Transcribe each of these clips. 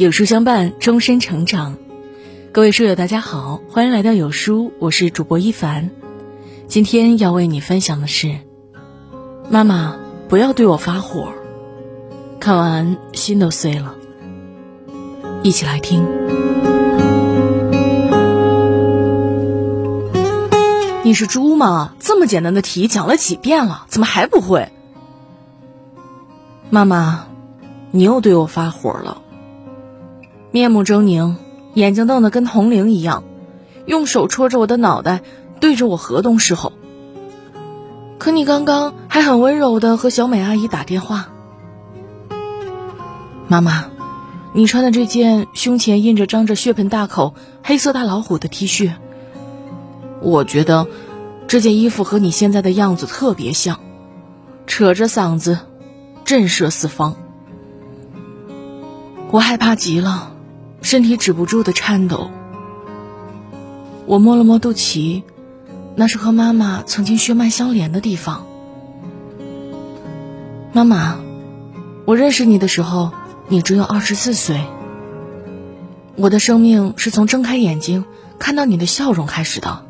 有书相伴，终身成长。各位书友，大家好，欢迎来到有书，我是主播一凡。今天要为你分享的是：妈妈不要对我发火。看完心都碎了。一起来听。你是猪吗？这么简单的题讲了几遍了，怎么还不会？妈妈，你又对我发火了。面目狰狞，眼睛瞪得跟铜铃一样，用手戳着我的脑袋，对着我河东狮吼。可你刚刚还很温柔的和小美阿姨打电话。妈妈，你穿的这件胸前印着张着血盆大口黑色大老虎的 T 恤，我觉得这件衣服和你现在的样子特别像，扯着嗓子，震慑四方。我害怕极了。身体止不住的颤抖。我摸了摸肚脐，那是和妈妈曾经血脉相连的地方。妈妈，我认识你的时候，你只有二十四岁。我的生命是从睁开眼睛看到你的笑容开始的。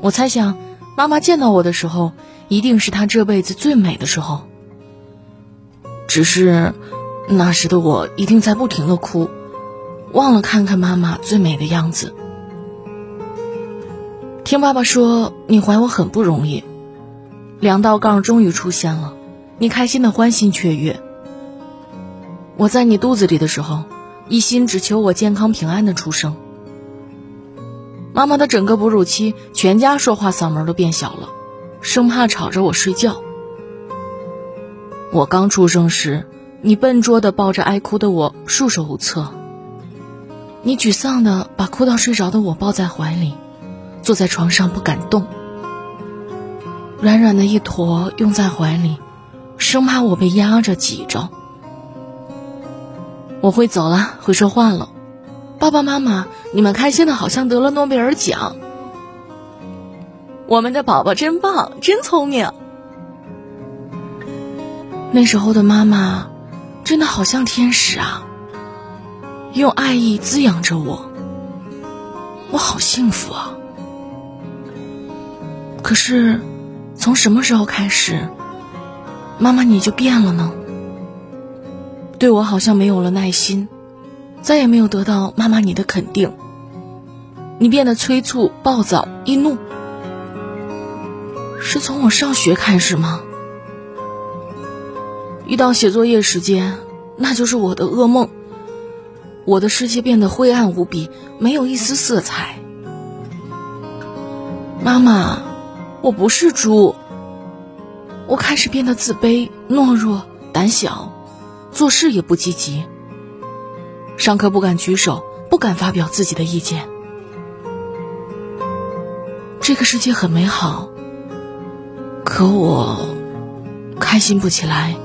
我猜想，妈妈见到我的时候，一定是她这辈子最美的时候。只是，那时的我一定在不停的哭。忘了看看妈妈最美的样子。听爸爸说，你怀我很不容易，两道杠终于出现了，你开心的欢欣雀跃。我在你肚子里的时候，一心只求我健康平安的出生。妈妈的整个哺乳期，全家说话嗓门都变小了，生怕吵着我睡觉。我刚出生时，你笨拙的抱着爱哭的我，束手无策。你沮丧的把哭到睡着的我抱在怀里，坐在床上不敢动，软软的一坨拥在怀里，生怕我被压着挤着。我会走了，会说话了，爸爸妈妈，你们开心的好像得了诺贝尔奖。我们的宝宝真棒，真聪明。那时候的妈妈，真的好像天使啊。用爱意滋养着我，我好幸福啊！可是，从什么时候开始，妈妈你就变了呢？对我好像没有了耐心，再也没有得到妈妈你的肯定。你变得催促、暴躁、易怒，是从我上学开始吗？一到写作业时间，那就是我的噩梦。我的世界变得灰暗无比，没有一丝色彩。妈妈，我不是猪。我开始变得自卑、懦弱、胆小，做事也不积极。上课不敢举手，不敢发表自己的意见。这个世界很美好，可我开心不起来。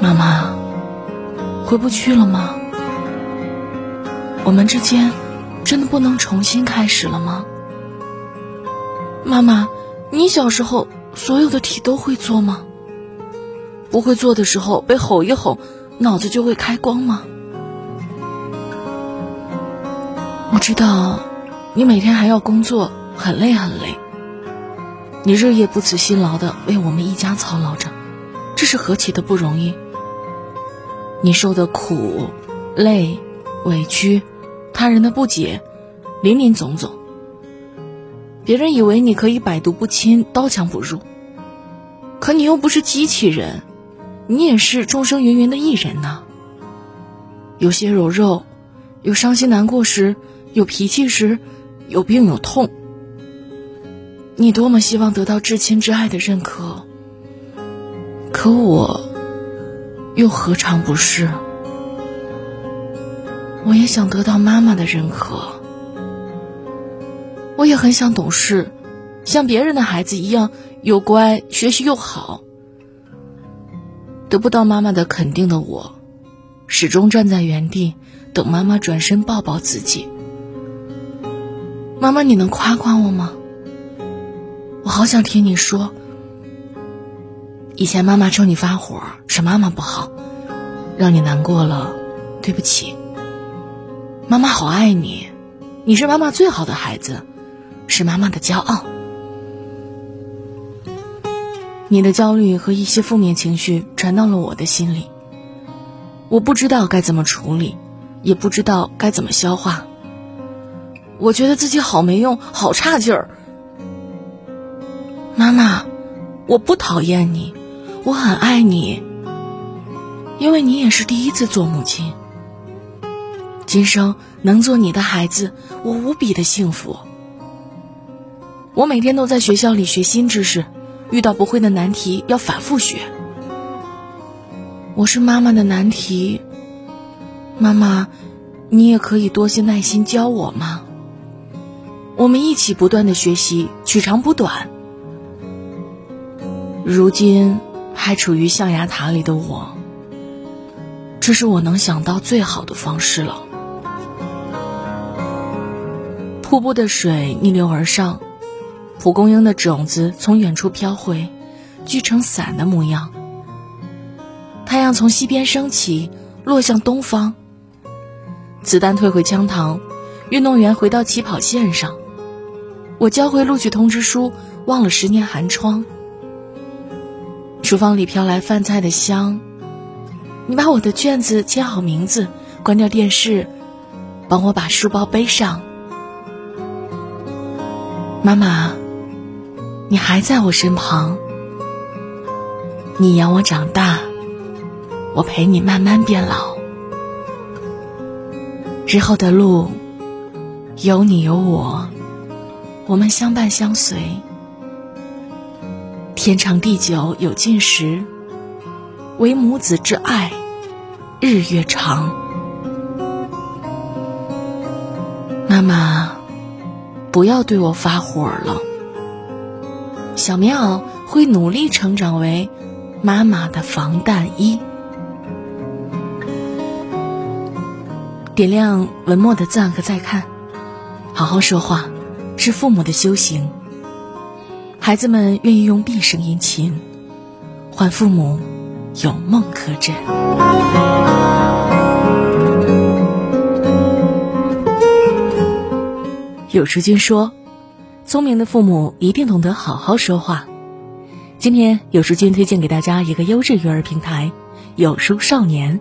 妈妈。回不去了吗？我们之间真的不能重新开始了吗？妈妈，你小时候所有的题都会做吗？不会做的时候被吼一吼，脑子就会开光吗？我知道你每天还要工作，很累很累。你日夜不辞辛劳的为我们一家操劳着，这是何其的不容易。你受的苦、累、委屈，他人的不解，林林总总。别人以为你可以百毒不侵、刀枪不入，可你又不是机器人，你也是众生芸芸的一人呐。有些柔肉，有伤心难过时，有脾气时，有病有痛。你多么希望得到至亲至爱的认可，可我。又何尝不是？我也想得到妈妈的认可，我也很想懂事，像别人的孩子一样又乖，学习又好。得不到妈妈的肯定的我，始终站在原地，等妈妈转身抱抱自己。妈妈，你能夸夸我吗？我好想听你说。以前妈妈冲你发火，是妈妈不好，让你难过了，对不起。妈妈好爱你，你是妈妈最好的孩子，是妈妈的骄傲。你的焦虑和一些负面情绪传到了我的心里，我不知道该怎么处理，也不知道该怎么消化。我觉得自己好没用，好差劲儿。妈妈，我不讨厌你，我很爱你，因为你也是第一次做母亲。今生能做你的孩子，我无比的幸福。我每天都在学校里学新知识。遇到不会的难题要反复学。我是妈妈的难题，妈妈，你也可以多些耐心教我吗？我们一起不断的学习，取长补短。如今还处于象牙塔里的我，这是我能想到最好的方式了。瀑布的水逆流而上。蒲公英的种子从远处飘回，聚成伞的模样。太阳从西边升起，落向东方。子弹退回枪膛，运动员回到起跑线上。我交回录取通知书，忘了十年寒窗。厨房里飘来饭菜的香。你把我的卷子签好名字，关掉电视，帮我把书包背上。妈妈。你还在我身旁，你养我长大，我陪你慢慢变老。日后的路，有你有我，我们相伴相随。天长地久有尽时，唯母子之爱，日月长。妈妈，不要对我发火了。小棉袄会努力成长为妈妈的防弹衣。点亮文末的赞和再看，好好说话是父母的修行。孩子们愿意用毕生殷勤换父母有梦可枕。有书君说。聪明的父母一定懂得好好说话。今天有书君推荐给大家一个优质育儿平台——有书少年，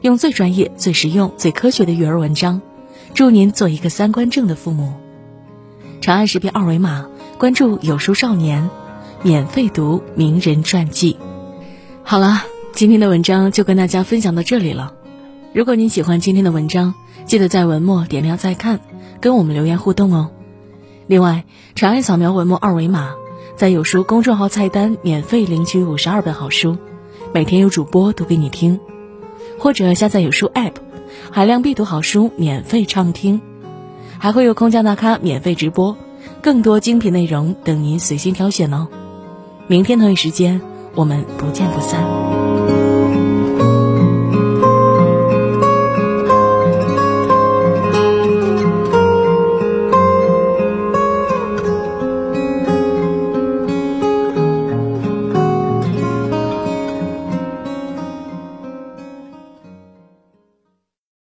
用最专业、最实用、最科学的育儿文章，祝您做一个三观正的父母。长按识别二维码关注有书少年，免费读名人传记。好了，今天的文章就跟大家分享到这里了。如果您喜欢今天的文章，记得在文末点亮再看，跟我们留言互动哦。另外，长按扫描文末二维码，在有书公众号菜单免费领取五十二本好书，每天有主播读给你听；或者下载有书 App，海量必读好书免费畅听，还会有空降大咖免费直播，更多精品内容等您随心挑选哦。明天同一时间，我们不见不散。